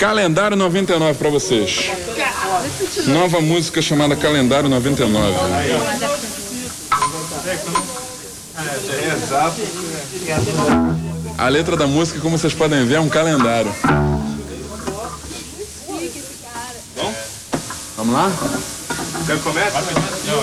Calendário 99 para vocês. Nova música chamada Calendário 99. A letra da música, como vocês podem ver, é um calendário. Vamos lá? Quer começa? Não,